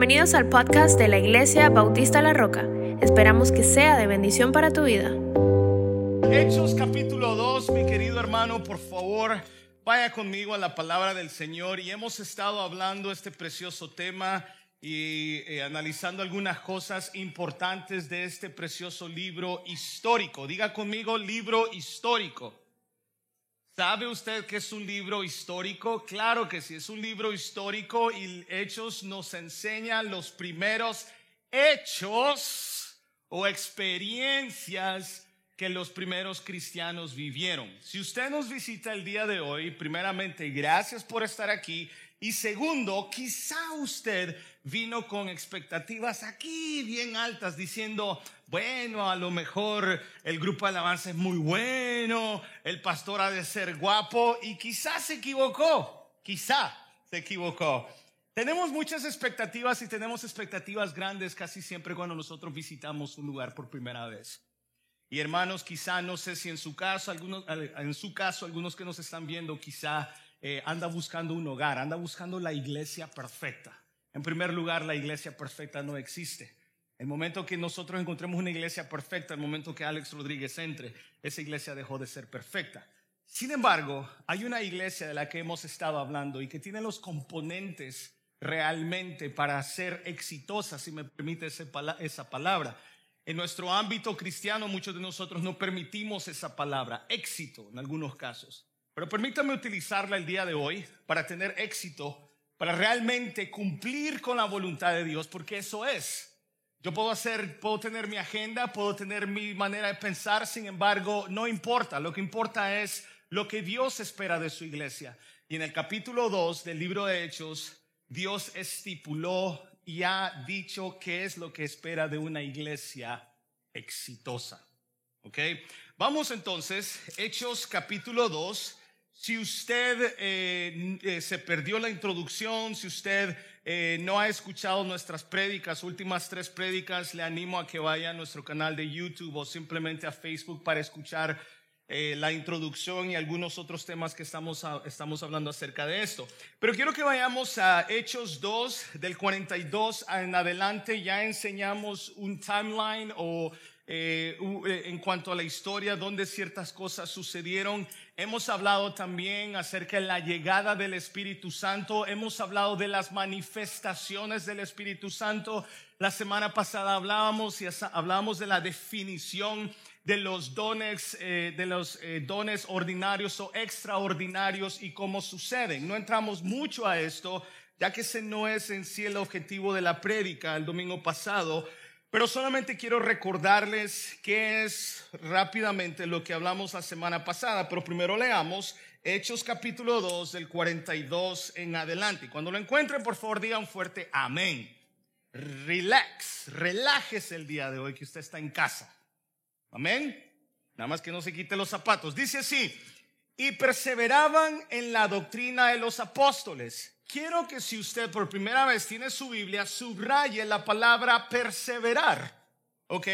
Bienvenidos al podcast de la Iglesia Bautista La Roca. Esperamos que sea de bendición para tu vida. Hechos capítulo 2, mi querido hermano, por favor, vaya conmigo a la palabra del Señor y hemos estado hablando este precioso tema y eh, analizando algunas cosas importantes de este precioso libro histórico. Diga conmigo, libro histórico. ¿Sabe usted que es un libro histórico? Claro que sí, es un libro histórico y Hechos nos enseña los primeros hechos o experiencias que los primeros cristianos vivieron. Si usted nos visita el día de hoy, primeramente, gracias por estar aquí. Y segundo, quizá usted vino con expectativas aquí bien altas diciendo, bueno, a lo mejor el grupo de alabanza es muy bueno, el pastor ha de ser guapo y quizás se equivocó, quizá se equivocó. Tenemos muchas expectativas y tenemos expectativas grandes casi siempre cuando nosotros visitamos un lugar por primera vez. Y hermanos, quizá no sé si en su caso, algunos, en su caso, algunos que nos están viendo, quizá eh, anda buscando un hogar, anda buscando la iglesia perfecta. En primer lugar, la iglesia perfecta no existe. El momento que nosotros encontremos una iglesia perfecta, el momento que Alex Rodríguez entre, esa iglesia dejó de ser perfecta. Sin embargo, hay una iglesia de la que hemos estado hablando y que tiene los componentes realmente para ser exitosa, si me permite esa palabra. En nuestro ámbito cristiano, muchos de nosotros no permitimos esa palabra, éxito en algunos casos. Pero permítame utilizarla el día de hoy para tener éxito, para realmente cumplir con la voluntad de Dios, porque eso es. Yo puedo hacer, puedo tener mi agenda, puedo tener mi manera de pensar, sin embargo, no importa. Lo que importa es lo que Dios espera de su iglesia. Y en el capítulo 2 del libro de Hechos, Dios estipuló y ha dicho qué es lo que espera de una iglesia exitosa. ¿Ok? Vamos entonces, Hechos capítulo 2. Si usted eh, eh, se perdió la introducción, si usted eh, no ha escuchado nuestras prédicas, últimas tres prédicas, le animo a que vaya a nuestro canal de YouTube o simplemente a Facebook para escuchar eh, la introducción y algunos otros temas que estamos, estamos hablando acerca de esto. Pero quiero que vayamos a Hechos 2, del 42 en adelante. Ya enseñamos un timeline o eh, en cuanto a la historia, donde ciertas cosas sucedieron. Hemos hablado también acerca de la llegada del Espíritu Santo. Hemos hablado de las manifestaciones del Espíritu Santo. La semana pasada hablábamos y hablábamos de la definición de los dones, eh, de los eh, dones ordinarios o extraordinarios y cómo suceden. No entramos mucho a esto, ya que ese no es en sí el objetivo de la prédica el domingo pasado. Pero solamente quiero recordarles qué es rápidamente lo que hablamos la semana pasada, pero primero leamos Hechos capítulo 2 del 42 en adelante. Cuando lo encuentren, por favor, digan fuerte amén. Relax, relájese el día de hoy que usted está en casa. Amén. Nada más que no se quite los zapatos. Dice así, y perseveraban en la doctrina de los apóstoles quiero que si usted por primera vez tiene su Biblia, subraye la palabra perseverar. ¿ok?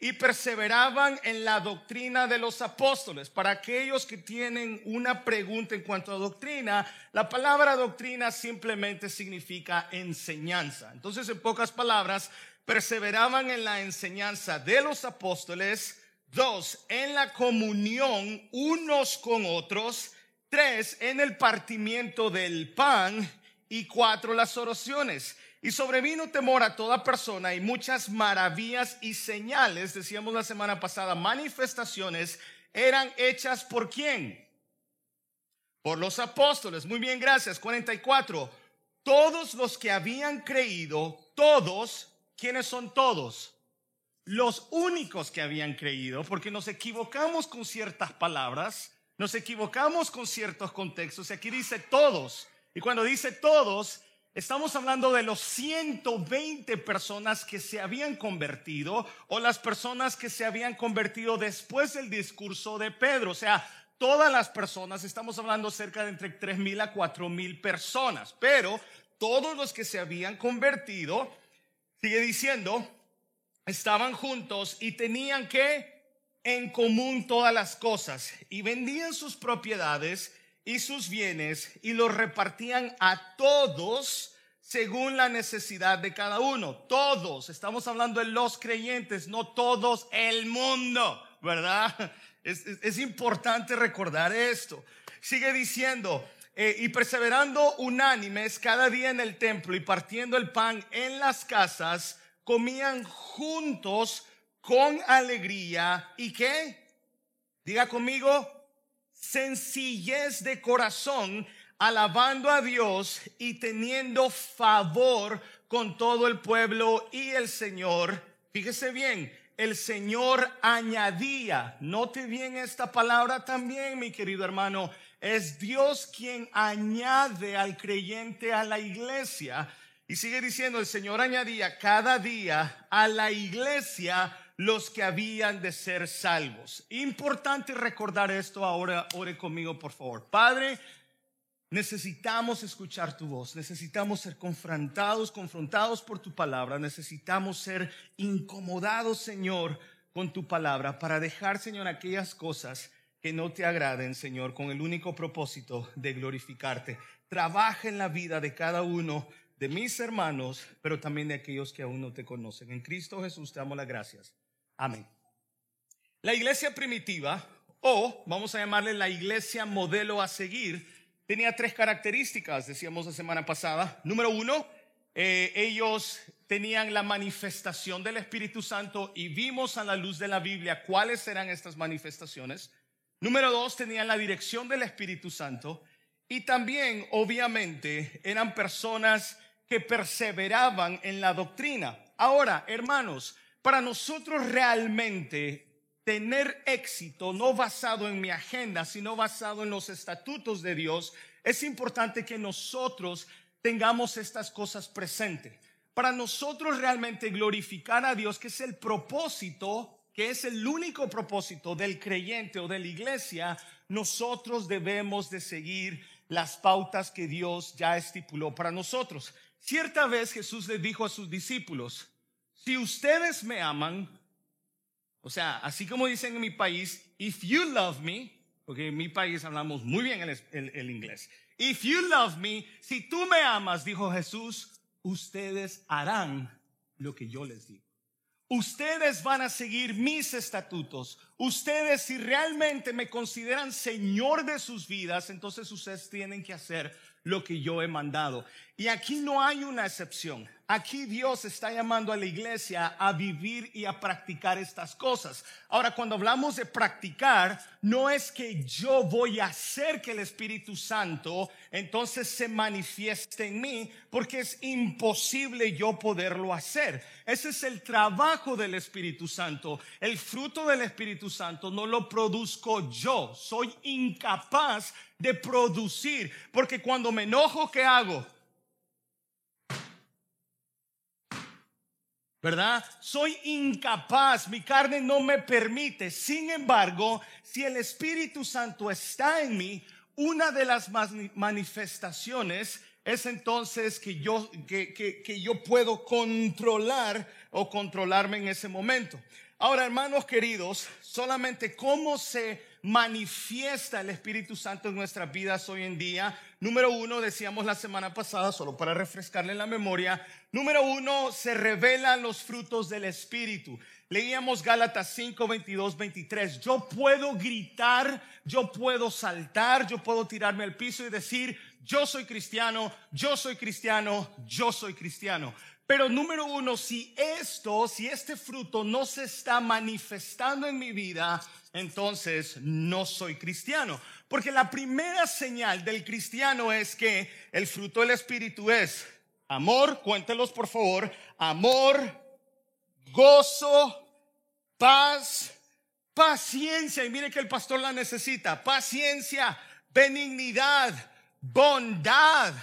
Y perseveraban en la doctrina de los apóstoles. Para aquellos que tienen una pregunta en cuanto a doctrina, la palabra doctrina simplemente significa enseñanza. Entonces, en pocas palabras, perseveraban en la enseñanza de los apóstoles. Dos, en la comunión unos con otros. Tres, en el partimiento del pan y cuatro las oraciones. Y sobrevino temor a toda persona y muchas maravillas y señales, decíamos la semana pasada, manifestaciones eran hechas por quién? Por los apóstoles. Muy bien, gracias. 44. Todos los que habían creído, todos, ¿quiénes son todos? Los únicos que habían creído, porque nos equivocamos con ciertas palabras, nos equivocamos con ciertos contextos. Y aquí dice todos. Y cuando dice todos, estamos hablando de los 120 personas que se habían convertido o las personas que se habían convertido después del discurso de Pedro. O sea, todas las personas, estamos hablando cerca de entre 3 mil a 4 mil personas, pero todos los que se habían convertido, sigue diciendo, estaban juntos y tenían que en común todas las cosas y vendían sus propiedades y sus bienes y los repartían a todos según la necesidad de cada uno. Todos, estamos hablando de los creyentes, no todos el mundo, ¿verdad? Es, importante recordar esto. Sigue diciendo, eh, y perseverando unánimes cada día en el templo y partiendo el pan en las casas, comían juntos con alegría y qué? Diga conmigo, sencillez de corazón, alabando a Dios y teniendo favor con todo el pueblo y el Señor. Fíjese bien, el Señor añadía, note bien esta palabra también, mi querido hermano, es Dios quien añade al creyente a la iglesia. Y sigue diciendo, el Señor añadía cada día a la iglesia los que habían de ser salvos. Importante recordar esto ahora, ore conmigo por favor. Padre, Necesitamos escuchar tu voz, necesitamos ser confrontados, confrontados por tu palabra, necesitamos ser incomodados, Señor, con tu palabra para dejar, Señor, aquellas cosas que no te agraden, Señor, con el único propósito de glorificarte. Trabaja en la vida de cada uno de mis hermanos, pero también de aquellos que aún no te conocen. En Cristo Jesús te damos las gracias. Amén. La iglesia primitiva, o vamos a llamarle la iglesia modelo a seguir, tenía tres características, decíamos la semana pasada. Número uno, eh, ellos tenían la manifestación del Espíritu Santo y vimos a la luz de la Biblia cuáles eran estas manifestaciones. Número dos, tenían la dirección del Espíritu Santo y también, obviamente, eran personas que perseveraban en la doctrina. Ahora, hermanos, para nosotros realmente tener éxito no basado en mi agenda, sino basado en los estatutos de Dios, es importante que nosotros tengamos estas cosas presentes. Para nosotros realmente glorificar a Dios, que es el propósito, que es el único propósito del creyente o de la iglesia, nosotros debemos de seguir las pautas que Dios ya estipuló para nosotros. Cierta vez Jesús le dijo a sus discípulos, si ustedes me aman, o sea, así como dicen en mi país, if you love me, porque en mi país hablamos muy bien el, inglés. If you love me, si tú me amas, dijo Jesús, ustedes harán lo que yo les digo. Ustedes van a seguir mis estatutos. Ustedes si realmente me consideran Señor de sus vidas, entonces ustedes tienen que hacer lo que yo he mandado. Y aquí no hay una excepción. Aquí Dios está llamando a la iglesia a vivir y a practicar estas cosas. Ahora, cuando hablamos de practicar, no es que yo voy a hacer que el Espíritu Santo entonces se manifieste en mí, porque es imposible yo poderlo hacer. Ese es el trabajo del Espíritu Santo. El fruto del Espíritu Santo no lo produzco yo. Soy incapaz de producir, porque cuando me enojo, ¿qué hago? ¿Verdad? Soy incapaz, mi carne no me permite. Sin embargo, si el Espíritu Santo está en mí, una de las manifestaciones es entonces que yo, que, que yo puedo controlar o controlarme en ese momento. Ahora, hermanos queridos, solamente cómo se manifiesta el Espíritu Santo en nuestras vidas hoy en día. Número uno, decíamos la semana pasada, solo para refrescarle la memoria, número uno, se revelan los frutos del Espíritu. Leíamos Gálatas 5, 22, 23. Yo puedo gritar, yo puedo saltar, yo puedo tirarme al piso y decir, yo soy cristiano, yo soy cristiano, yo soy cristiano. Pero número uno, si esto, si este fruto no se está manifestando en mi vida, entonces no soy cristiano. Porque la primera señal del cristiano es que el fruto del Espíritu es amor, cuéntelos por favor, amor, gozo, paz, paciencia. Y mire que el pastor la necesita, paciencia, benignidad, bondad,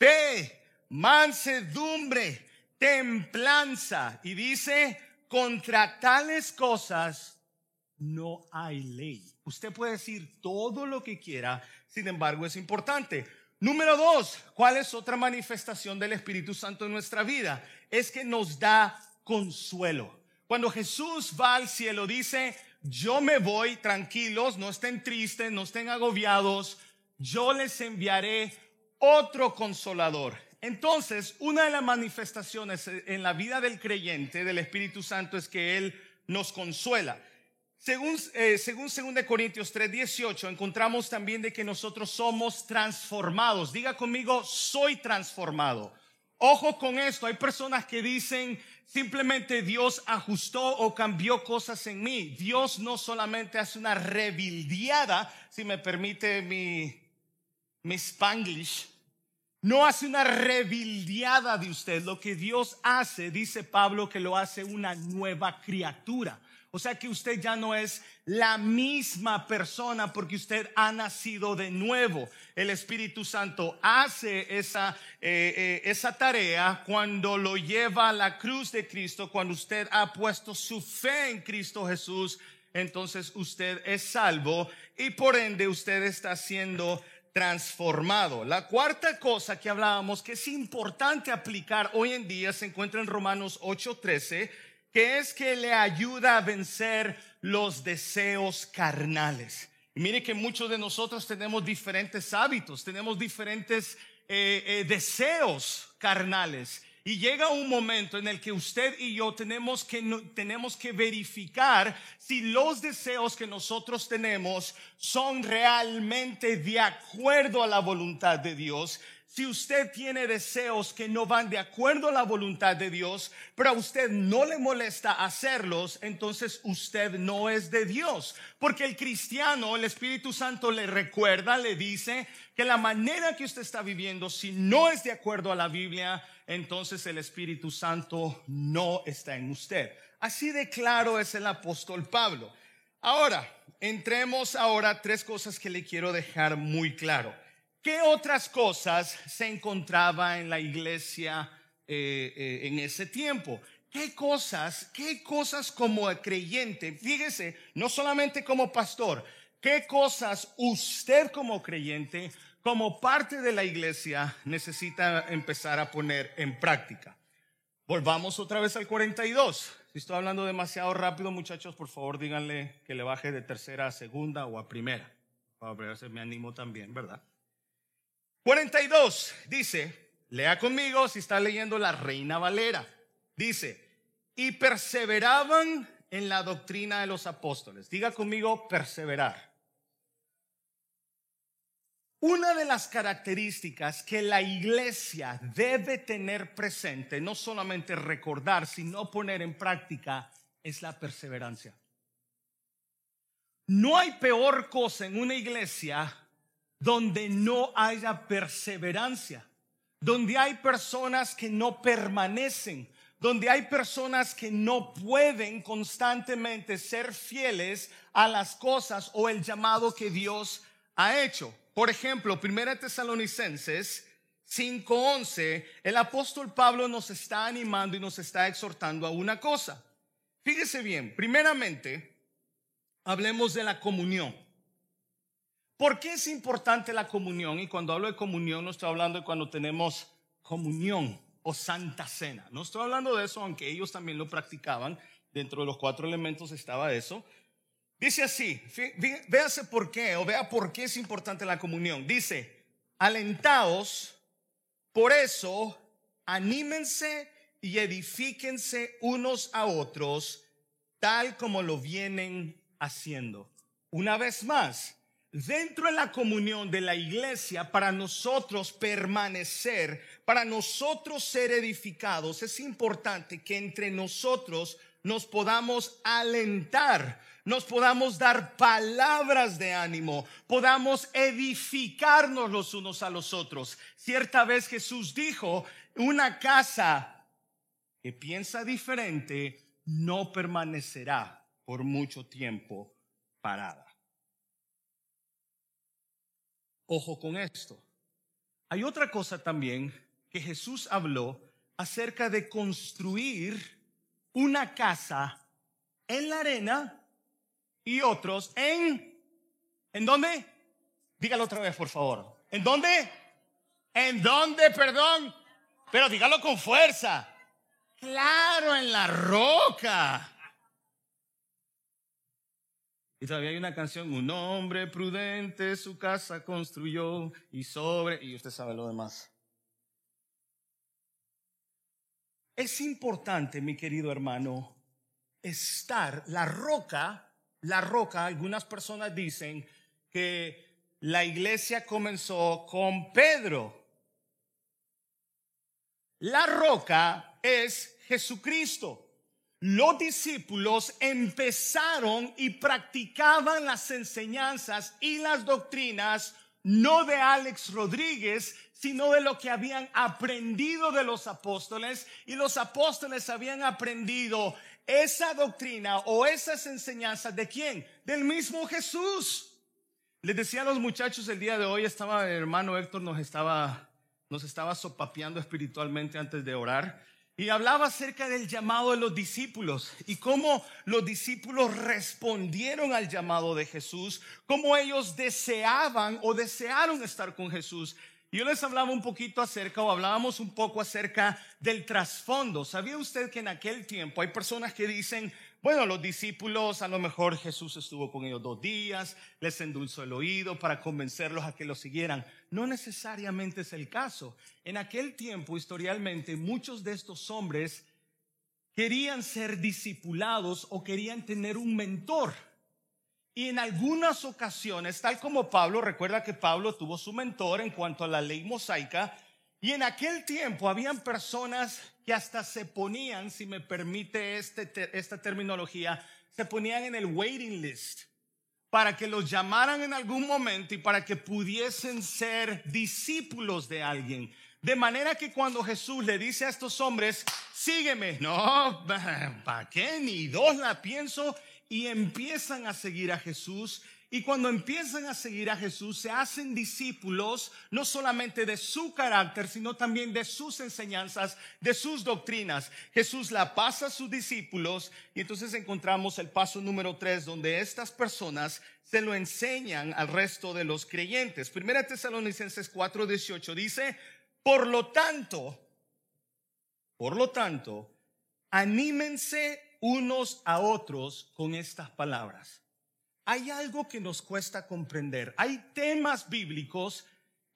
fe, mansedumbre, templanza. Y dice, contra tales cosas no hay ley. Usted puede decir todo lo que quiera, sin embargo es importante. Número dos, ¿cuál es otra manifestación del Espíritu Santo en nuestra vida? Es que nos da consuelo. Cuando Jesús va al cielo, dice, yo me voy tranquilos, no estén tristes, no estén agobiados, yo les enviaré otro consolador. Entonces, una de las manifestaciones en la vida del creyente, del Espíritu Santo, es que Él nos consuela. Según, eh, según 2 Corintios 3:18, encontramos también de que nosotros somos transformados. Diga conmigo, soy transformado. Ojo con esto, hay personas que dicen simplemente Dios ajustó o cambió cosas en mí. Dios no solamente hace una rebildeada, si me permite mi, mi spanglish, no hace una rebildeada de usted. Lo que Dios hace, dice Pablo, que lo hace una nueva criatura. O sea que usted ya no es la misma persona porque usted ha nacido de nuevo. El Espíritu Santo hace esa, eh, eh, esa tarea cuando lo lleva a la cruz de Cristo, cuando usted ha puesto su fe en Cristo Jesús. Entonces usted es salvo y por ende usted está siendo transformado. La cuarta cosa que hablábamos que es importante aplicar hoy en día se encuentra en Romanos 8:13 que es que le ayuda a vencer los deseos carnales. mire que muchos de nosotros tenemos diferentes hábitos, tenemos diferentes eh, eh, deseos carnales. Y llega un momento en el que usted y yo tenemos que, tenemos que verificar si los deseos que nosotros tenemos son realmente de acuerdo a la voluntad de Dios si usted tiene deseos que no van de acuerdo a la voluntad de Dios, pero a usted no le molesta hacerlos, entonces usted no es de Dios. Porque el cristiano, el Espíritu Santo le recuerda, le dice que la manera que usted está viviendo, si no es de acuerdo a la Biblia, entonces el Espíritu Santo no está en usted. Así de claro es el apóstol Pablo. Ahora, entremos ahora a tres cosas que le quiero dejar muy claro. ¿Qué otras cosas se encontraba en la iglesia eh, eh, en ese tiempo? ¿Qué cosas, qué cosas como creyente, fíjese, no solamente como pastor, qué cosas usted como creyente, como parte de la iglesia, necesita empezar a poner en práctica? Volvamos otra vez al 42. Si estoy hablando demasiado rápido, muchachos, por favor díganle que le baje de tercera a segunda o a primera. Para ver me animo también, ¿verdad? 42 dice, lea conmigo si está leyendo la Reina Valera. Dice, y perseveraban en la doctrina de los apóstoles. Diga conmigo, perseverar. Una de las características que la iglesia debe tener presente, no solamente recordar, sino poner en práctica, es la perseverancia. No hay peor cosa en una iglesia donde no haya perseverancia, donde hay personas que no permanecen, donde hay personas que no pueden constantemente ser fieles a las cosas o el llamado que Dios ha hecho. Por ejemplo, 1 Tesalonicenses 5:11, el apóstol Pablo nos está animando y nos está exhortando a una cosa. Fíjese bien, primeramente, hablemos de la comunión. ¿Por qué es importante la comunión? Y cuando hablo de comunión no estoy hablando de cuando tenemos comunión o santa cena. No estoy hablando de eso, aunque ellos también lo practicaban. Dentro de los cuatro elementos estaba eso. Dice así, véase por qué, o vea por qué es importante la comunión. Dice, alentaos, por eso, anímense y edifíquense unos a otros, tal como lo vienen haciendo. Una vez más, dentro de la comunión de la iglesia, para nosotros permanecer, para nosotros ser edificados, es importante que entre nosotros nos podamos alentar, nos podamos dar palabras de ánimo, podamos edificarnos los unos a los otros. Cierta vez Jesús dijo, una casa que piensa diferente no permanecerá por mucho tiempo parada. Ojo con esto. Hay otra cosa también que Jesús habló acerca de construir una casa en la arena y otros en... ¿En dónde? Dígalo otra vez, por favor. ¿En dónde? ¿En dónde, perdón? Pero dígalo con fuerza. Claro, en la roca. Y todavía hay una canción, un hombre prudente su casa construyó y sobre, y usted sabe lo demás. Es importante, mi querido hermano, estar, la roca, la roca, algunas personas dicen que la iglesia comenzó con Pedro. La roca es Jesucristo. Los discípulos empezaron y practicaban las enseñanzas y las doctrinas no de Alex Rodríguez, sino de lo que habían aprendido de los apóstoles y los apóstoles habían aprendido esa doctrina o esas enseñanzas de quién? Del mismo Jesús. Les decía a los muchachos el día de hoy, estaba el hermano Héctor nos estaba nos estaba sopapeando espiritualmente antes de orar y hablaba acerca del llamado de los discípulos y cómo los discípulos respondieron al llamado de Jesús, cómo ellos deseaban o desearon estar con Jesús. Yo les hablaba un poquito acerca o hablábamos un poco acerca del trasfondo. ¿Sabía usted que en aquel tiempo hay personas que dicen, bueno, los discípulos, a lo mejor Jesús estuvo con ellos dos días, les endulzó el oído para convencerlos a que lo siguieran. No necesariamente es el caso. En aquel tiempo, historialmente, muchos de estos hombres querían ser discipulados o querían tener un mentor. Y en algunas ocasiones, tal como Pablo, recuerda que Pablo tuvo su mentor en cuanto a la ley mosaica, y en aquel tiempo habían personas que hasta se ponían, si me permite este, esta terminología, se ponían en el waiting list para que los llamaran en algún momento y para que pudiesen ser discípulos de alguien. De manera que cuando Jesús le dice a estos hombres, sígueme, no, ¿para qué? Ni dos la pienso, y empiezan a seguir a Jesús y cuando empiezan a seguir a Jesús, se hacen discípulos no solamente de su carácter, sino también de sus enseñanzas, de sus doctrinas. Jesús la pasa a sus discípulos y entonces encontramos el paso número tres, donde estas personas se lo enseñan al resto de los creyentes. Primera Tesalonicenses 4:18 dice, por lo tanto, por lo tanto, anímense unos a otros con estas palabras hay algo que nos cuesta comprender. Hay temas bíblicos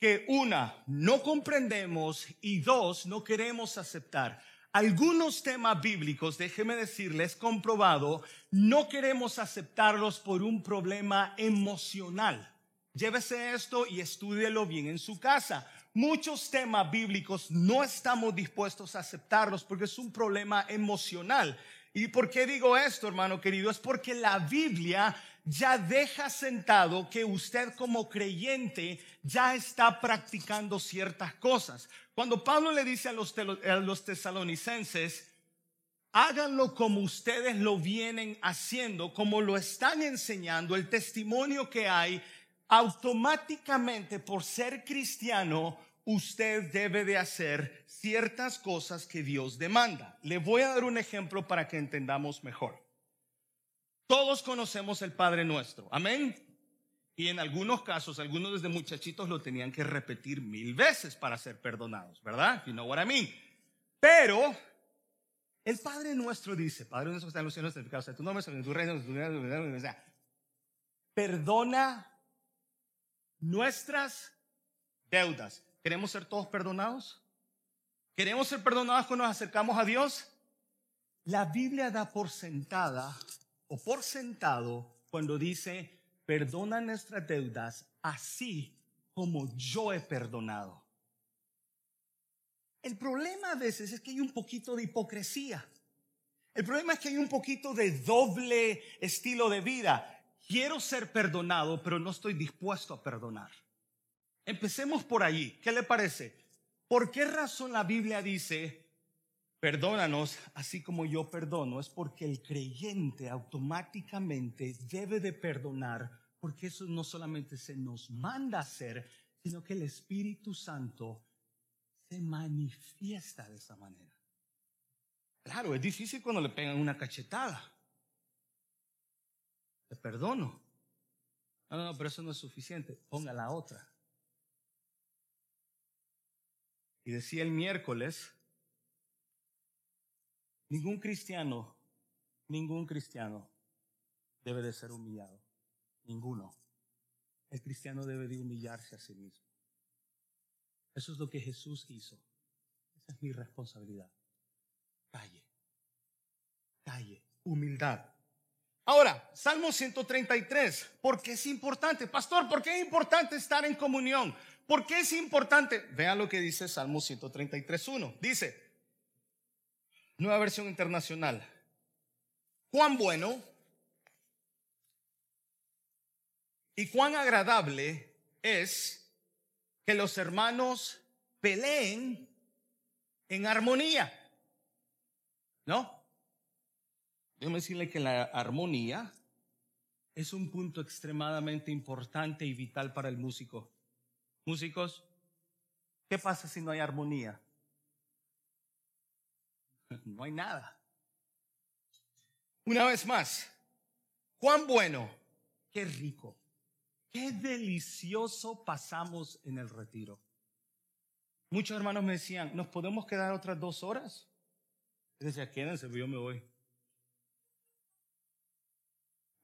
que una, no comprendemos y dos, no queremos aceptar. Algunos temas bíblicos, déjeme decirles, comprobado, no queremos aceptarlos por un problema emocional. Llévese esto y estúdielo bien en su casa. Muchos temas bíblicos no estamos dispuestos a aceptarlos porque es un problema emocional. ¿Y por qué digo esto, hermano querido? Es porque la Biblia ya deja sentado que usted como creyente ya está practicando ciertas cosas. Cuando Pablo le dice a los, a tesalonicenses, háganlo como ustedes lo vienen haciendo, como lo están enseñando, el testimonio que hay, automáticamente por ser cristiano, usted debe de hacer ciertas cosas que Dios demanda. Le voy a dar un ejemplo para que entendamos mejor. Todos conocemos el Padre Nuestro. Amén. Y en algunos casos, algunos desde muchachitos lo tenían que repetir mil veces para ser perdonados, ¿verdad? You know what I mean. Pero el Padre Nuestro dice, Padre Nuestro está en los cielos, santificado sea tu nombre, en tu reino, o sea, perdona nuestras deudas. ¿Queremos ser todos perdonados? ¿Queremos ser perdonados cuando nos acercamos a Dios? La Biblia da por sentada o por sentado cuando dice, perdona nuestras deudas así como yo he perdonado. El problema a veces es que hay un poquito de hipocresía. El problema es que hay un poquito de doble estilo de vida. Quiero ser perdonado, pero no estoy dispuesto a perdonar. Empecemos por allí. ¿Qué le parece? ¿Por qué razón la Biblia dice, perdónanos así como yo perdono, es porque el creyente automáticamente debe de perdonar, porque eso no solamente se nos manda hacer, sino que el Espíritu Santo se manifiesta de esa manera. Claro, es difícil cuando le pegan una cachetada. Te perdono. No, no, pero eso no es suficiente. Ponga la otra. Y decía el miércoles, Ningún cristiano, ningún cristiano debe de ser humillado. Ninguno. El cristiano debe de humillarse a sí mismo. Eso es lo que Jesús hizo. Esa es mi responsabilidad. calle. Calle. Humildad. Ahora, Salmo 133. ¿Por qué es importante? Pastor, ¿por qué es importante estar en comunión? ¿Por qué es importante? Vea lo que dice Salmo 133.1. Dice, nueva versión internacional. Cuán bueno y cuán agradable es que los hermanos peleen en armonía. ¿No? Déjame decirle que la armonía es un punto extremadamente importante y vital para el músico. Músicos, ¿qué pasa si no hay armonía? No hay nada. Una vez más, cuán bueno, qué rico, qué delicioso pasamos en el retiro. Muchos hermanos me decían, ¿nos podemos quedar otras dos horas? Yo decía, quédense, yo me voy.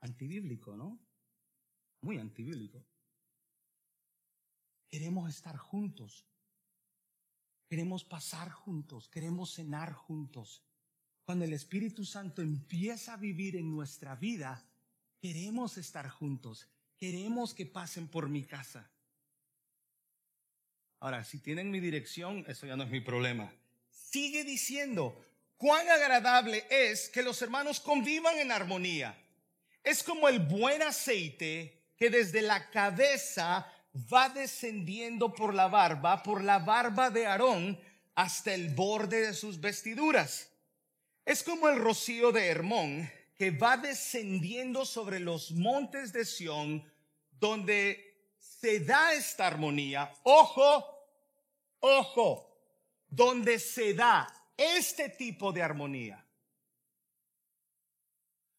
Antibíblico, ¿no? Muy antibíblico. Queremos estar juntos. Queremos pasar juntos. Queremos cenar juntos. Cuando el Espíritu Santo empieza a vivir en nuestra vida, queremos estar juntos. Queremos que pasen por mi casa. Ahora, si tienen mi dirección, eso ya no es mi problema. Sigue diciendo, cuán agradable es que los hermanos convivan en armonía. Es como el buen aceite que desde la cabeza va descendiendo por la barba, por la barba de Aarón, hasta el borde de sus vestiduras. Es como el rocío de Hermón que va descendiendo sobre los montes de Sión, donde se da esta armonía. Ojo, ojo, donde se da este tipo de armonía.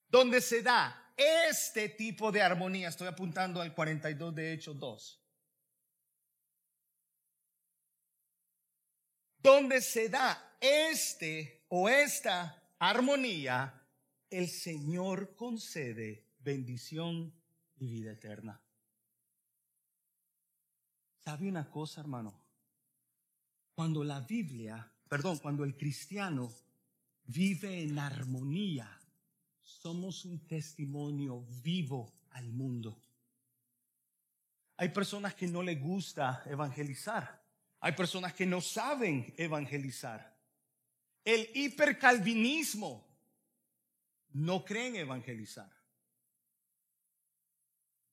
Donde se da este tipo de armonía. Estoy apuntando al 42 de Hechos 2. Donde se da este o esta armonía, el Señor concede bendición y vida eterna. ¿Sabe una cosa, hermano? Cuando la Biblia, perdón, cuando el cristiano vive en armonía somos un testimonio vivo al mundo. Hay personas que no les gusta evangelizar. Hay personas que no saben evangelizar. El hipercalvinismo no creen evangelizar.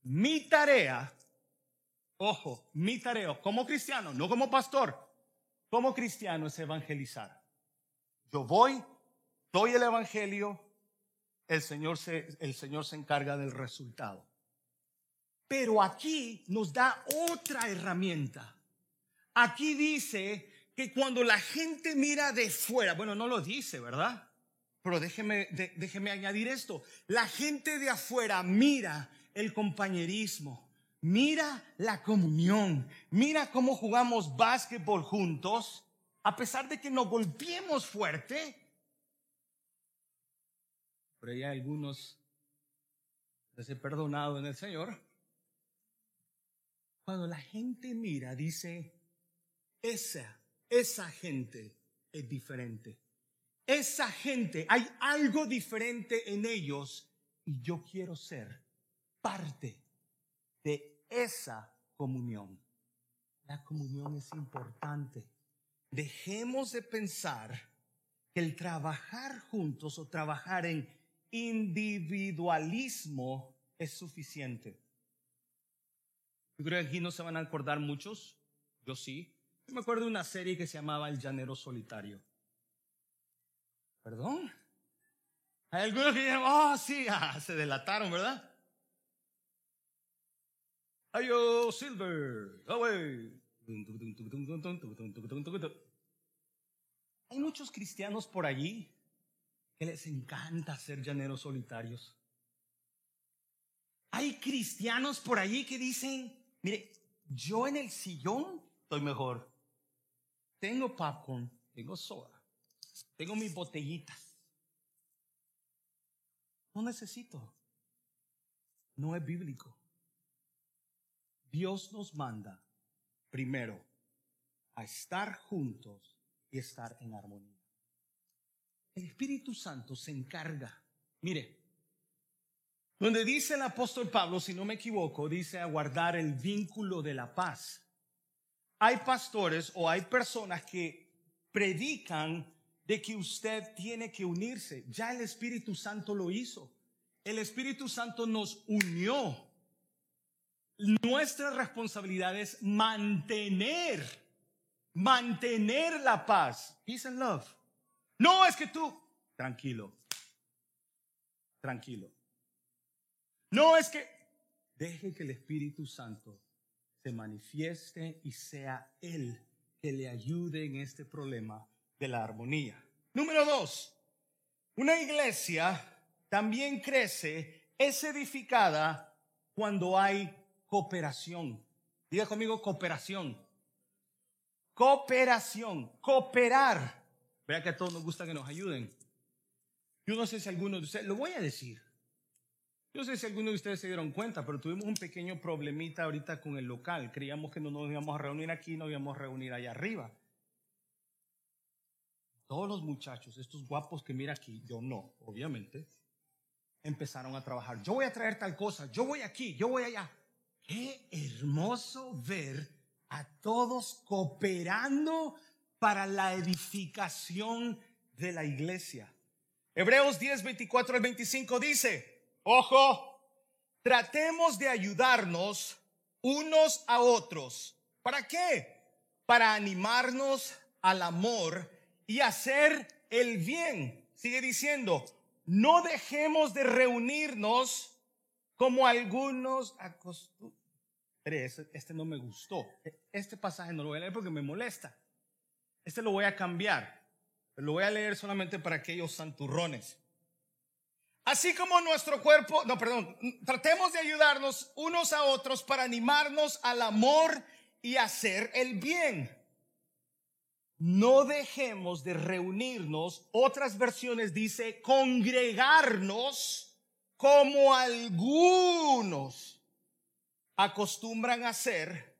Mi tarea, ojo, mi tarea como cristiano, no como pastor, como cristiano es evangelizar. Yo voy, doy el evangelio, el Señor se, el Señor se encarga del resultado. Pero aquí nos da otra herramienta. Aquí dice que cuando la gente mira de fuera, bueno, no lo dice, ¿verdad? Pero déjeme, déjeme añadir esto. La gente de afuera mira el compañerismo, mira la comunión, mira cómo jugamos básquetbol juntos, a pesar de que nos golpeemos fuerte, pero hay algunos les he perdonado en el Señor. Cuando la gente mira, dice, esa, esa gente es diferente. Esa gente, hay algo diferente en ellos y yo quiero ser parte de esa comunión. La comunión es importante. Dejemos de pensar que el trabajar juntos o trabajar en individualismo es suficiente. Yo creo que aquí no se van a acordar muchos, yo sí. Me acuerdo de una serie que se llamaba El Llanero Solitario. ¿Perdón? Hay algunos que dijeron, oh sí, ah, se delataron, ¿verdad? Ayo Silver, away. Hay muchos cristianos por allí les encanta ser llaneros solitarios. Hay cristianos por allí que dicen, mire, yo en el sillón estoy mejor. Tengo popcorn, tengo soda, tengo mis botellitas. No necesito. No es bíblico. Dios nos manda primero a estar juntos y estar en armonía. El Espíritu Santo se encarga. Mire, donde dice el apóstol Pablo, si no me equivoco, dice a guardar el vínculo de la paz. Hay pastores o hay personas que predican de que usted tiene que unirse. Ya el Espíritu Santo lo hizo. El Espíritu Santo nos unió. Nuestra responsabilidad es mantener, mantener la paz. Peace and love. No es que tú, tranquilo, tranquilo. No es que deje que el Espíritu Santo se manifieste y sea Él que le ayude en este problema de la armonía. Número dos, una iglesia también crece, es edificada cuando hay cooperación. Diga conmigo cooperación. Cooperación, cooperar. Vea que a todos nos gusta que nos ayuden. Yo no sé si alguno de ustedes, lo voy a decir, yo no sé si algunos de ustedes se dieron cuenta, pero tuvimos un pequeño problemita ahorita con el local. Creíamos que no nos íbamos a reunir aquí, nos íbamos a reunir allá arriba. Todos los muchachos, estos guapos que mira aquí, yo no, obviamente, empezaron a trabajar. Yo voy a traer tal cosa, yo voy aquí, yo voy allá. Qué hermoso ver a todos cooperando para la edificación de la iglesia. Hebreos 10, 24 al 25 dice, Ojo, tratemos de ayudarnos unos a otros. ¿Para qué? Para animarnos al amor y hacer el bien. Sigue diciendo, no dejemos de reunirnos como algunos acostumbran. Este no me gustó. Este pasaje no lo voy a leer porque me molesta. Este lo voy a cambiar. Lo voy a leer solamente para aquellos santurrones. Así como nuestro cuerpo, no, perdón, tratemos de ayudarnos unos a otros para animarnos al amor y hacer el bien. No dejemos de reunirnos, otras versiones dice congregarnos como algunos acostumbran a hacer,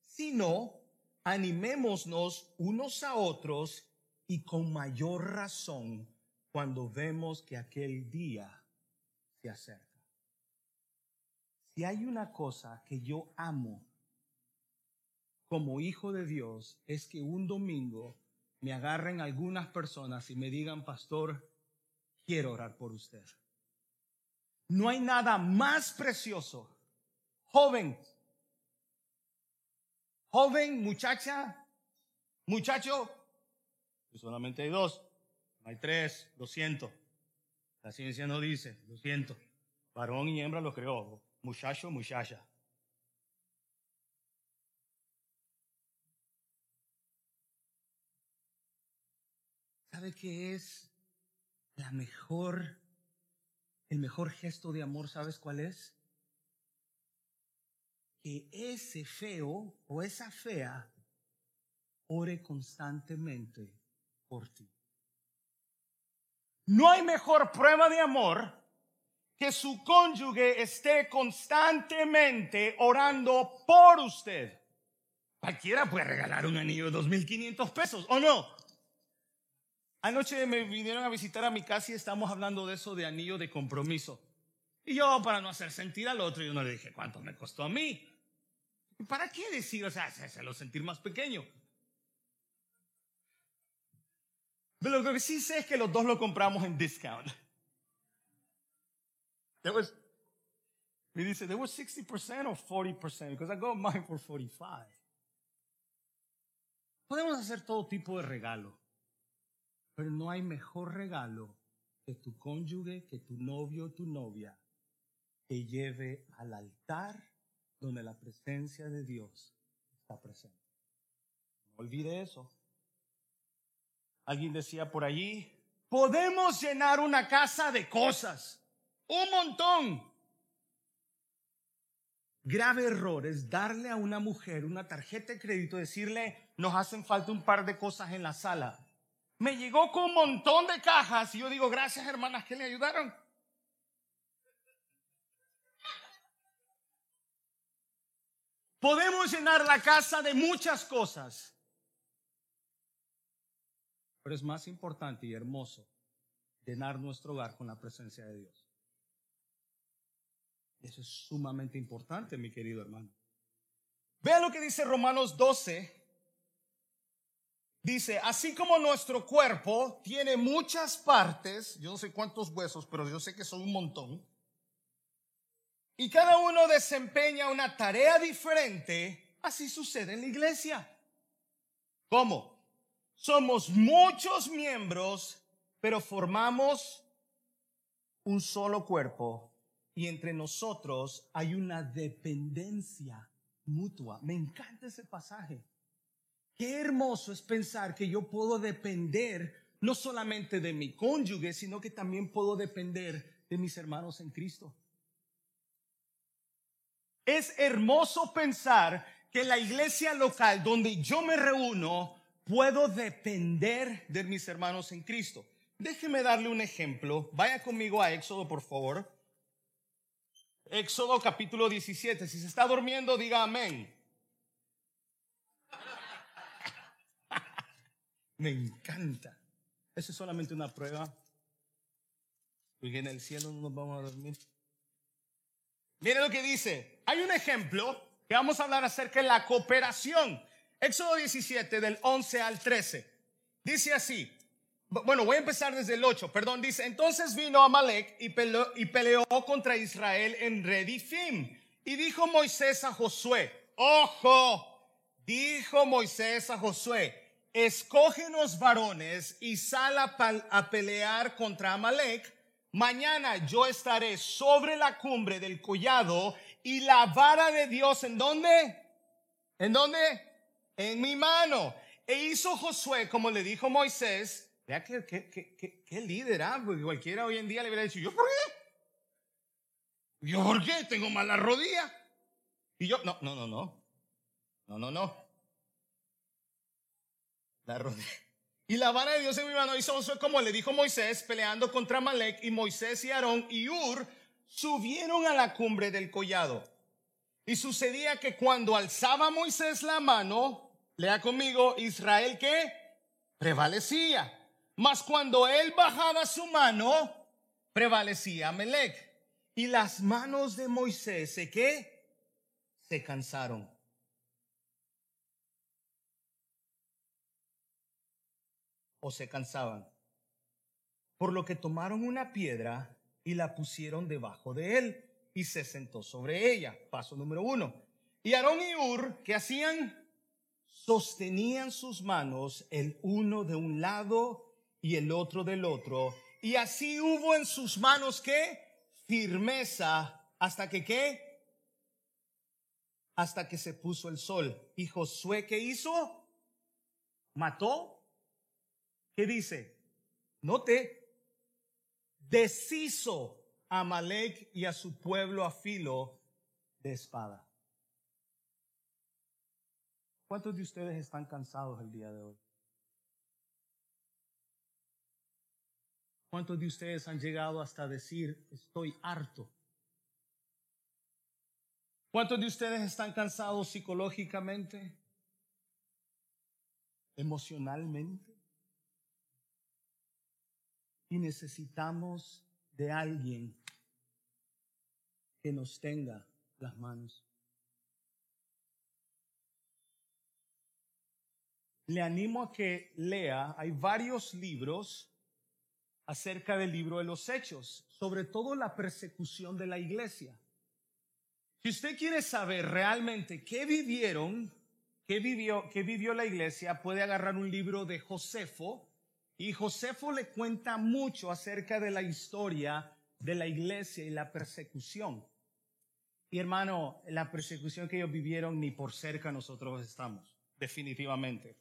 sino animémonos unos a otros y con mayor razón cuando vemos que aquel día se acerca. Si hay una cosa que yo amo como hijo de Dios, es que un domingo me agarren algunas personas y me digan, pastor, quiero orar por usted. No hay nada más precioso. Joven, joven, muchacha, muchacho, solamente hay dos. Hay tres, lo siento. La ciencia no dice, lo siento. Varón y hembra lo creó, muchacho, muchacha. ¿Sabe qué es la mejor, el mejor gesto de amor? ¿Sabes cuál es? Que ese feo o esa fea ore constantemente por ti. No hay mejor prueba de amor que su cónyuge esté constantemente orando por usted. Cualquiera puede regalar un anillo de 2.500 pesos, ¿o no? Anoche me vinieron a visitar a mi casa y estamos hablando de eso de anillo de compromiso. Y yo, para no hacer sentir al otro, yo no le dije cuánto me costó a mí. ¿Para qué decir? O sea, hacerlo sentir más pequeño. Pero lo que sí sé es que los dos lo compramos en discount. There was, me dice, there was 60% or 40%, because I got mine for 45. Podemos hacer todo tipo de regalo, pero no hay mejor regalo que tu cónyuge, que tu novio, tu novia, te lleve al altar donde la presencia de Dios está presente. No olvide eso. Alguien decía por allí, podemos llenar una casa de cosas, un montón. Grave error es darle a una mujer una tarjeta de crédito, decirle, nos hacen falta un par de cosas en la sala. Me llegó con un montón de cajas y yo digo, gracias hermanas que le ayudaron. Podemos llenar la casa de muchas cosas, pero es más importante y hermoso llenar nuestro hogar con la presencia de Dios. Eso es sumamente importante, mi querido hermano. Vea lo que dice Romanos 12. Dice, así como nuestro cuerpo tiene muchas partes, yo no sé cuántos huesos, pero yo sé que son un montón, y cada uno desempeña una tarea diferente, así sucede en la iglesia. ¿Cómo? Somos muchos miembros, pero formamos un solo cuerpo y entre nosotros hay una dependencia mutua. Me encanta ese pasaje. Qué hermoso es pensar que yo puedo depender no solamente de mi cónyuge, sino que también puedo depender de mis hermanos en Cristo. Es hermoso pensar que la iglesia local donde yo me reúno puedo depender de mis hermanos en Cristo. Déjeme darle un ejemplo. Vaya conmigo a Éxodo, por favor. Éxodo capítulo 17. Si se está durmiendo, diga amén. Me encanta. Eso es solamente una prueba. Porque en el cielo no nos vamos a dormir. Mire lo que dice. Hay un ejemplo que vamos a hablar acerca de la cooperación. Éxodo 17 del 11 al 13. Dice así. Bueno, voy a empezar desde el 8, perdón, dice, entonces vino Amalek y peleó, contra Israel en Redifim. Y dijo Moisés a Josué, ojo, dijo Moisés a Josué, escógenos varones y sal a, a pelear contra Amalek. Mañana yo estaré sobre la cumbre del collado y la vara de Dios, ¿en dónde? ¿En dónde? En mi mano. E hizo Josué como le dijo Moisés, Vea qué, qué, líder, ¿ah? Cualquiera hoy en día le hubiera dicho, ¿yo por qué? ¿Yo por qué? Tengo mala rodilla. Y yo, no, no, no, no. No, no, no. La rodilla. Y la vara de Dios en mi mano hizo como le dijo Moisés, peleando contra Malek, y Moisés y Aarón y Ur subieron a la cumbre del collado. Y sucedía que cuando alzaba Moisés la mano, lea conmigo, Israel que prevalecía. Mas cuando él bajaba su mano, prevalecía Melech. Y las manos de Moisés, ¿se qué? Se cansaron. O se cansaban. Por lo que tomaron una piedra y la pusieron debajo de él y se sentó sobre ella. Paso número uno. Y Aarón y Ur, ¿qué hacían? Sostenían sus manos el uno de un lado y el otro del otro. Y así hubo en sus manos que firmeza hasta que qué? Hasta que se puso el sol. ¿Y Josué qué hizo? ¿Mató? ¿Qué dice? Note, deshizo a Malek y a su pueblo a filo de espada. ¿Cuántos de ustedes están cansados el día de hoy? ¿Cuántos de ustedes han llegado hasta decir, estoy harto? ¿Cuántos de ustedes están cansados psicológicamente? ¿Emocionalmente? Y necesitamos de alguien que nos tenga las manos. Le animo a que lea, hay varios libros acerca del libro de los hechos, sobre todo la persecución de la iglesia. Si usted quiere saber realmente qué vivieron, qué vivió, qué vivió la iglesia, puede agarrar un libro de Josefo y Josefo le cuenta mucho acerca de la historia de la iglesia y la persecución. Y hermano, la persecución que ellos vivieron ni por cerca nosotros estamos, definitivamente.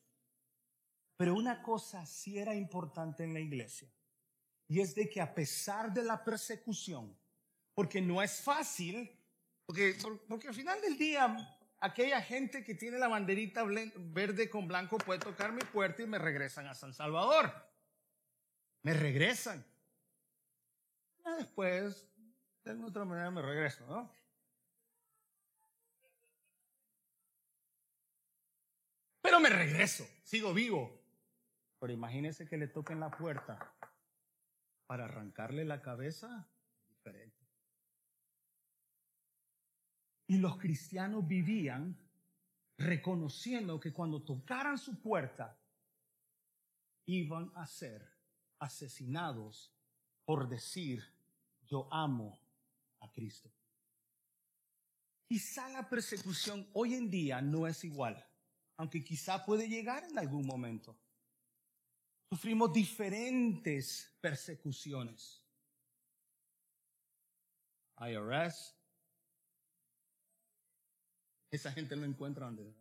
Pero una cosa sí era importante en la iglesia y es de que a pesar de la persecución, porque no es fácil, porque, porque al final del día, aquella gente que tiene la banderita verde con blanco puede tocar mi puerta y me regresan a San Salvador. Me regresan. después, de otra manera me regreso, ¿no? Pero me regreso, sigo vivo. Pero imagínese que le toquen la puerta para arrancarle la cabeza, diferente. Y los cristianos vivían reconociendo que cuando tocaran su puerta, iban a ser asesinados por decir, yo amo a Cristo. Quizá la persecución hoy en día no es igual, aunque quizá puede llegar en algún momento. Sufrimos diferentes persecuciones. IRS. Esa gente no encuentra donde.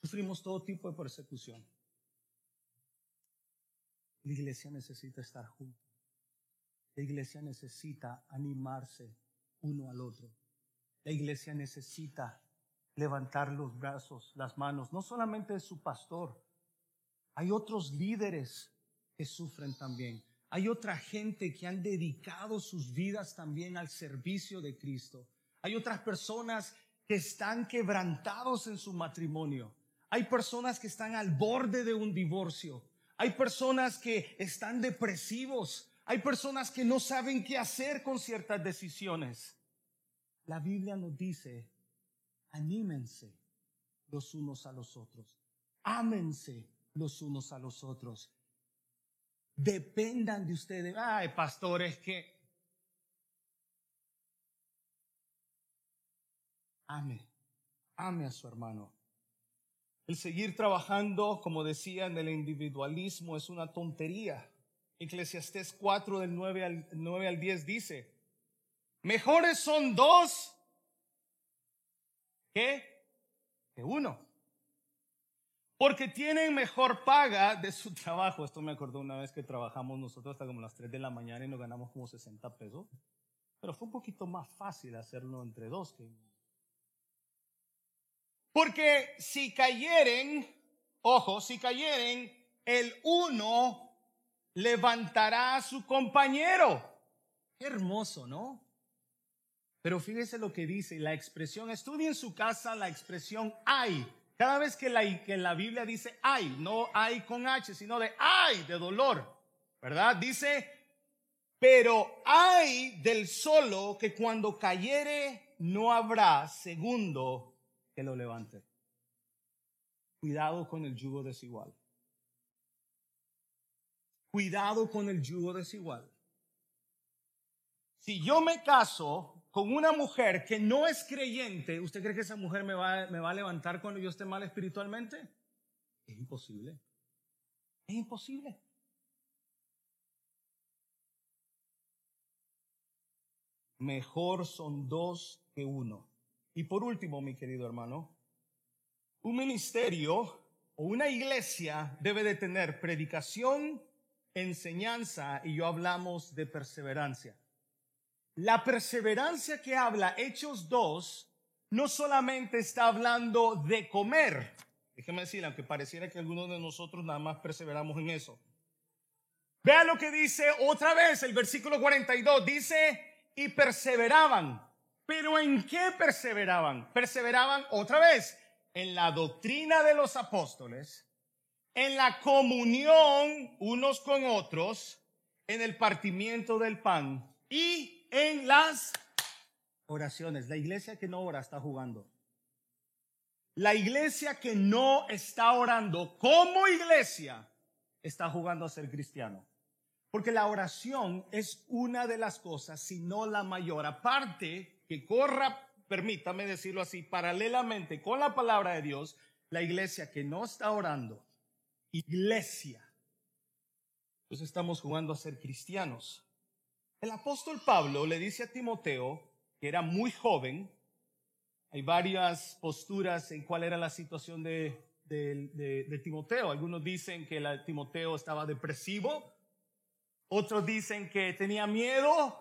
Sufrimos todo tipo de persecución. La iglesia necesita estar junta. La iglesia necesita animarse uno al otro. La iglesia necesita levantar los brazos, las manos, no solamente de su pastor. Hay otros líderes que sufren también. Hay otra gente que han dedicado sus vidas también al servicio de Cristo. Hay otras personas que están quebrantados en su matrimonio. Hay personas que están al borde de un divorcio. Hay personas que están depresivos. Hay personas que no saben qué hacer con ciertas decisiones. La Biblia nos dice, anímense los unos a los otros. Ámense los unos a los otros. Dependan de ustedes. Ay, pastores, que... Ame, ame a su hermano. El seguir trabajando, como decía, en el individualismo es una tontería. Eclesiastés 4 del 9 al, 9 al 10 dice, mejores son dos que, que uno. Porque tienen mejor paga de su trabajo. Esto me acordó una vez que trabajamos nosotros hasta como las 3 de la mañana y nos ganamos como 60 pesos. Pero fue un poquito más fácil hacerlo entre dos que porque si cayeren, ojo, si cayeren, el uno levantará a su compañero. Hermoso, ¿no? Pero fíjese lo que dice la expresión, estudie en su casa la expresión hay. Cada vez que la, que la Biblia dice hay, no hay con H, sino de hay, de dolor, ¿verdad? Dice, pero hay del solo que cuando cayere no habrá segundo que lo levante. Cuidado con el yugo desigual. Cuidado con el yugo desigual. Si yo me caso con una mujer que no es creyente, ¿usted cree que esa mujer me va, a levantar cuando yo esté mal espiritualmente? Es imposible. Es imposible. Mejor son dos que uno. Y por último, mi querido hermano, un ministerio o una iglesia debe de tener predicación, enseñanza y yo hablamos de perseverancia. La perseverancia que habla Hechos 2 no solamente está hablando de comer, déjeme decir, aunque pareciera que algunos de nosotros nada más perseveramos en eso. Vean lo que dice otra vez el versículo 42, dice, y perseveraban pero ¿en qué perseveraban? Perseveraban otra vez en la doctrina de los apóstoles, en la comunión unos con otros, en el partimiento del pan y en las oraciones. La iglesia que no ora está jugando. La iglesia que no está orando como iglesia está jugando a ser cristiano. Porque la oración es una de las cosas, si no la mayor. Aparte que corra, permítame decirlo así, paralelamente con la palabra de Dios, la iglesia que no está orando, iglesia. Pues estamos jugando a ser cristianos. El apóstol Pablo le dice a Timoteo, que era muy joven, hay varias posturas en cuál era la situación de, Timoteo. Algunos dicen que Timoteo estaba depresivo, otros dicen que tenía miedo,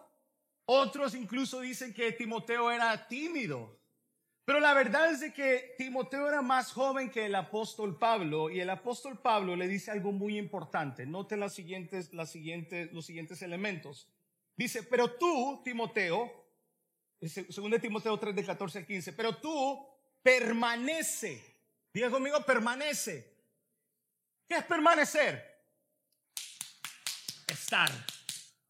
otros incluso dicen que Timoteo era tímido. Pero la verdad es de que Timoteo era más joven que el apóstol Pablo y el apóstol Pablo le dice algo muy importante. Note las siguientes, las siguientes, los siguientes elementos. Dice, pero tú, Timoteo, segundo de Timoteo 3 de 14 al 15, pero tú permanece. Diga conmigo, permanece. ¿Qué es permanecer? estar.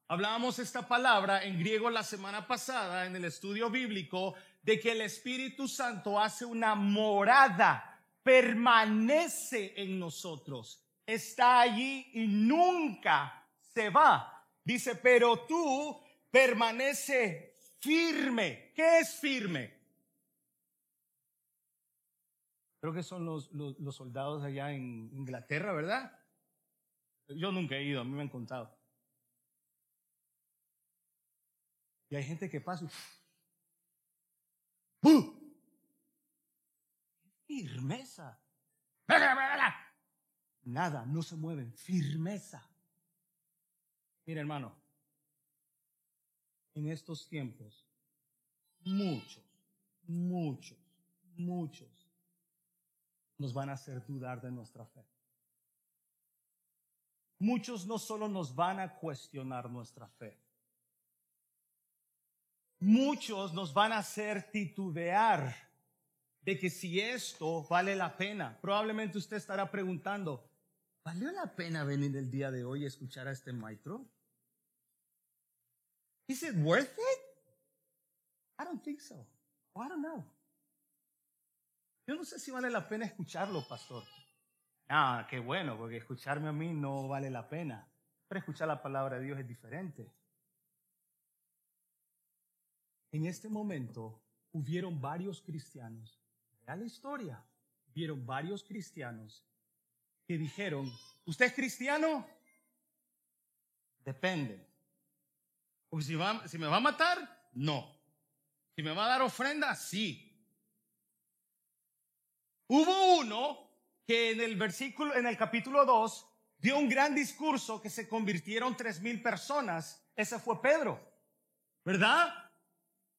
Hablábamos esta palabra en griego la semana pasada en el estudio bíblico de que el Espíritu Santo hace una morada, permanece en nosotros, está allí y nunca se va. Dice, pero tú permanece firme. ¿Qué es firme? Creo que son los, los, soldados allá en Inglaterra, ¿verdad? Yo nunca he ido, a mí me han contado. Y hay gente que pasa. Firmeza. Nada, no se mueven. Firmeza. Mira, hermano, en estos tiempos, muchos, muchos, muchos nos van a hacer dudar de nuestra fe. Muchos no solo nos van a cuestionar nuestra fe, muchos nos van a hacer titubear de que si esto vale la pena. Probablemente usted estará preguntando, ¿valió la pena venir el día de hoy a escuchar a este maestro? Is it worth it? I don't think so. I don't know. Yo no sé si vale la pena escucharlo, pastor. Ah, qué bueno, porque escucharme a mí no vale la pena. Pero escuchar la palabra de Dios es diferente. En este momento hubieron varios cristianos, vea la historia, hubieron varios cristianos que dijeron, ¿usted es cristiano? Depende. Si, si me va a matar, no. Si me va a dar ofrenda, sí. Hubo uno que en el versículo, en el capítulo 2, dio un gran discurso que se convirtieron tres mil personas. Ese fue Pedro, ¿verdad?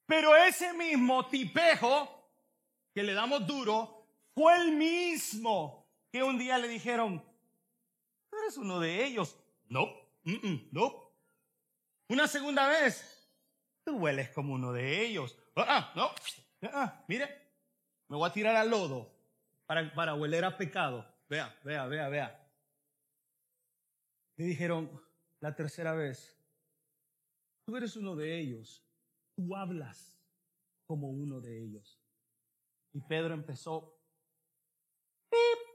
Pero ese mismo tipejo que le damos duro fue el mismo que un día le dijeron, tú eres uno de ellos. No, no. Una segunda vez, tú hueles como uno de ellos. Ah, ah no, ah, mire, me voy a tirar al lodo para, para hueler a pecado. Vea, vea, vea, vea. Le dijeron la tercera vez, tú eres uno de ellos tú hablas como uno de ellos. Y Pedro empezó, pip,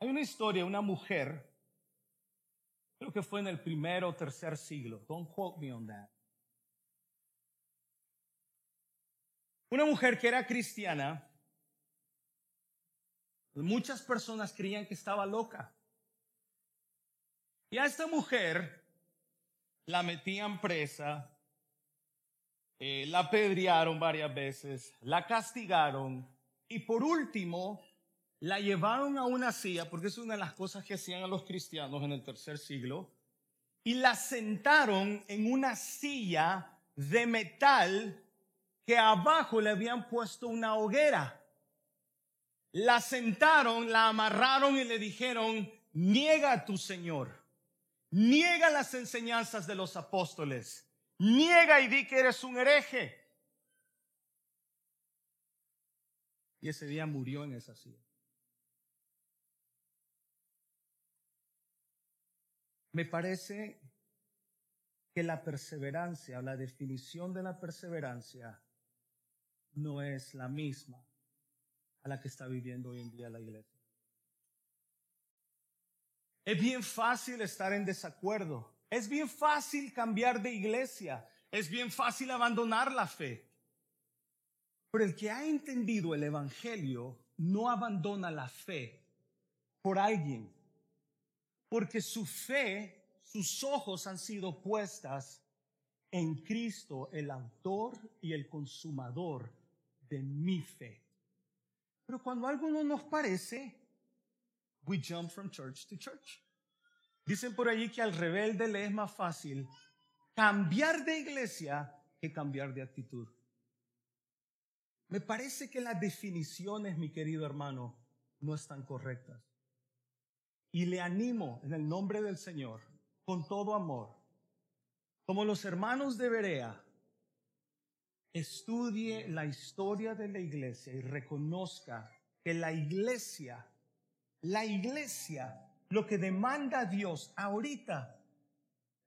Hay una historia, una mujer, creo que fue en el primero o tercer siglo, don't quote me on that. Una mujer que era cristiana, muchas personas creían que estaba loca. Y a esta mujer la metían presa, eh, la apedrearon varias veces, la castigaron y por último la llevaron a una silla, porque es una de las cosas que hacían a los cristianos en el tercer siglo, y la sentaron en una silla de metal que abajo le habían puesto una hoguera. La sentaron, la amarraron y le dijeron, niega a tu Señor niega las enseñanzas de los apóstoles, niega y di que eres un hereje. Y ese día murió en esa silla. Me parece que la perseverancia, la definición de la perseverancia, no es la misma a la que está viviendo hoy en día la iglesia. Es bien fácil estar en desacuerdo. Es bien fácil cambiar de iglesia. Es bien fácil abandonar la fe. Pero el que ha entendido el Evangelio no abandona la fe por alguien. Porque su fe, sus ojos han sido puestas en Cristo, el autor y el consumador de mi fe. Pero cuando algo no nos parece, we jump from church to church. Dicen por allí que al rebelde le es más fácil cambiar de iglesia que cambiar de actitud. Me parece que las definiciones, mi querido hermano, no están correctas. Y le animo en el nombre del Señor, con todo amor, como los hermanos de Berea, estudie la historia de la iglesia y reconozca que la iglesia, la iglesia, lo que demanda Dios ahorita,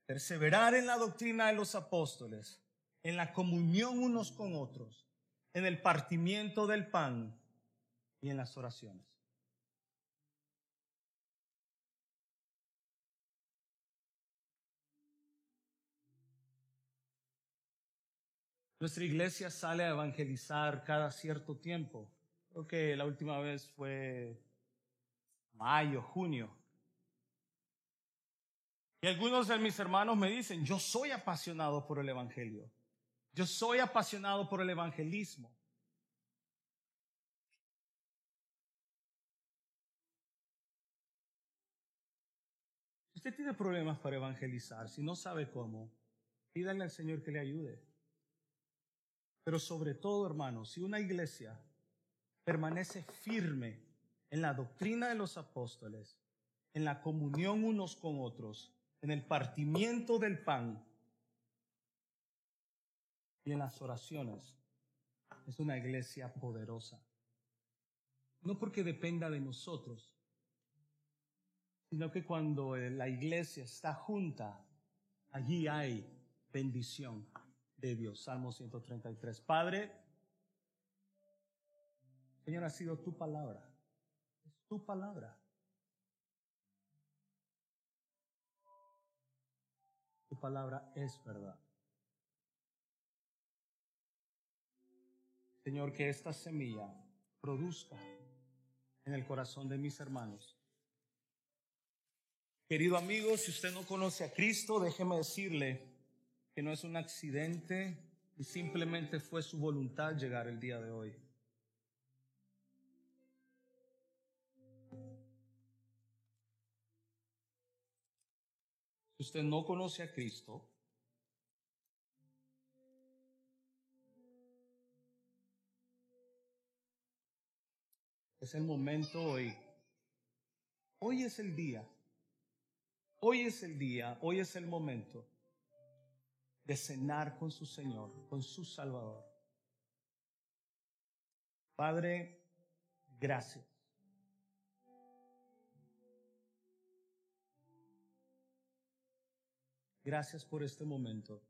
perseverar en la doctrina de los apóstoles, en la comunión unos con otros, en el partimiento del pan y en las oraciones. Nuestra iglesia sale a evangelizar cada cierto tiempo. Creo que la última vez fue mayo, junio. Algunos de mis hermanos me dicen, yo soy apasionado por el Evangelio. Yo soy apasionado por el evangelismo. Usted tiene problemas para evangelizar, si no sabe cómo, pídale al Señor que le ayude. Pero sobre todo, hermanos, si una iglesia permanece firme en la doctrina de los apóstoles, en la comunión unos con otros, en el partimiento del pan y en las oraciones, es una iglesia poderosa. No porque dependa de nosotros, sino que cuando la iglesia está junta, allí hay bendición de Dios. Salmo 133. Padre, Señor, ha sido tu palabra. Es tu palabra. Tu palabra es verdad. Señor, que esta semilla produzca en el corazón de mis hermanos. Querido amigo, si usted no conoce a Cristo, déjeme decirle que no es un accidente y simplemente fue su voluntad llegar el día de hoy. Usted no conoce a Cristo, es el momento hoy. Hoy es el día. Hoy es el día, hoy es el momento de cenar con su Señor, con su Salvador. Padre, gracias. Gracias por este momento.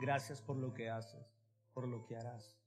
Gracias por lo que haces, por lo que harás.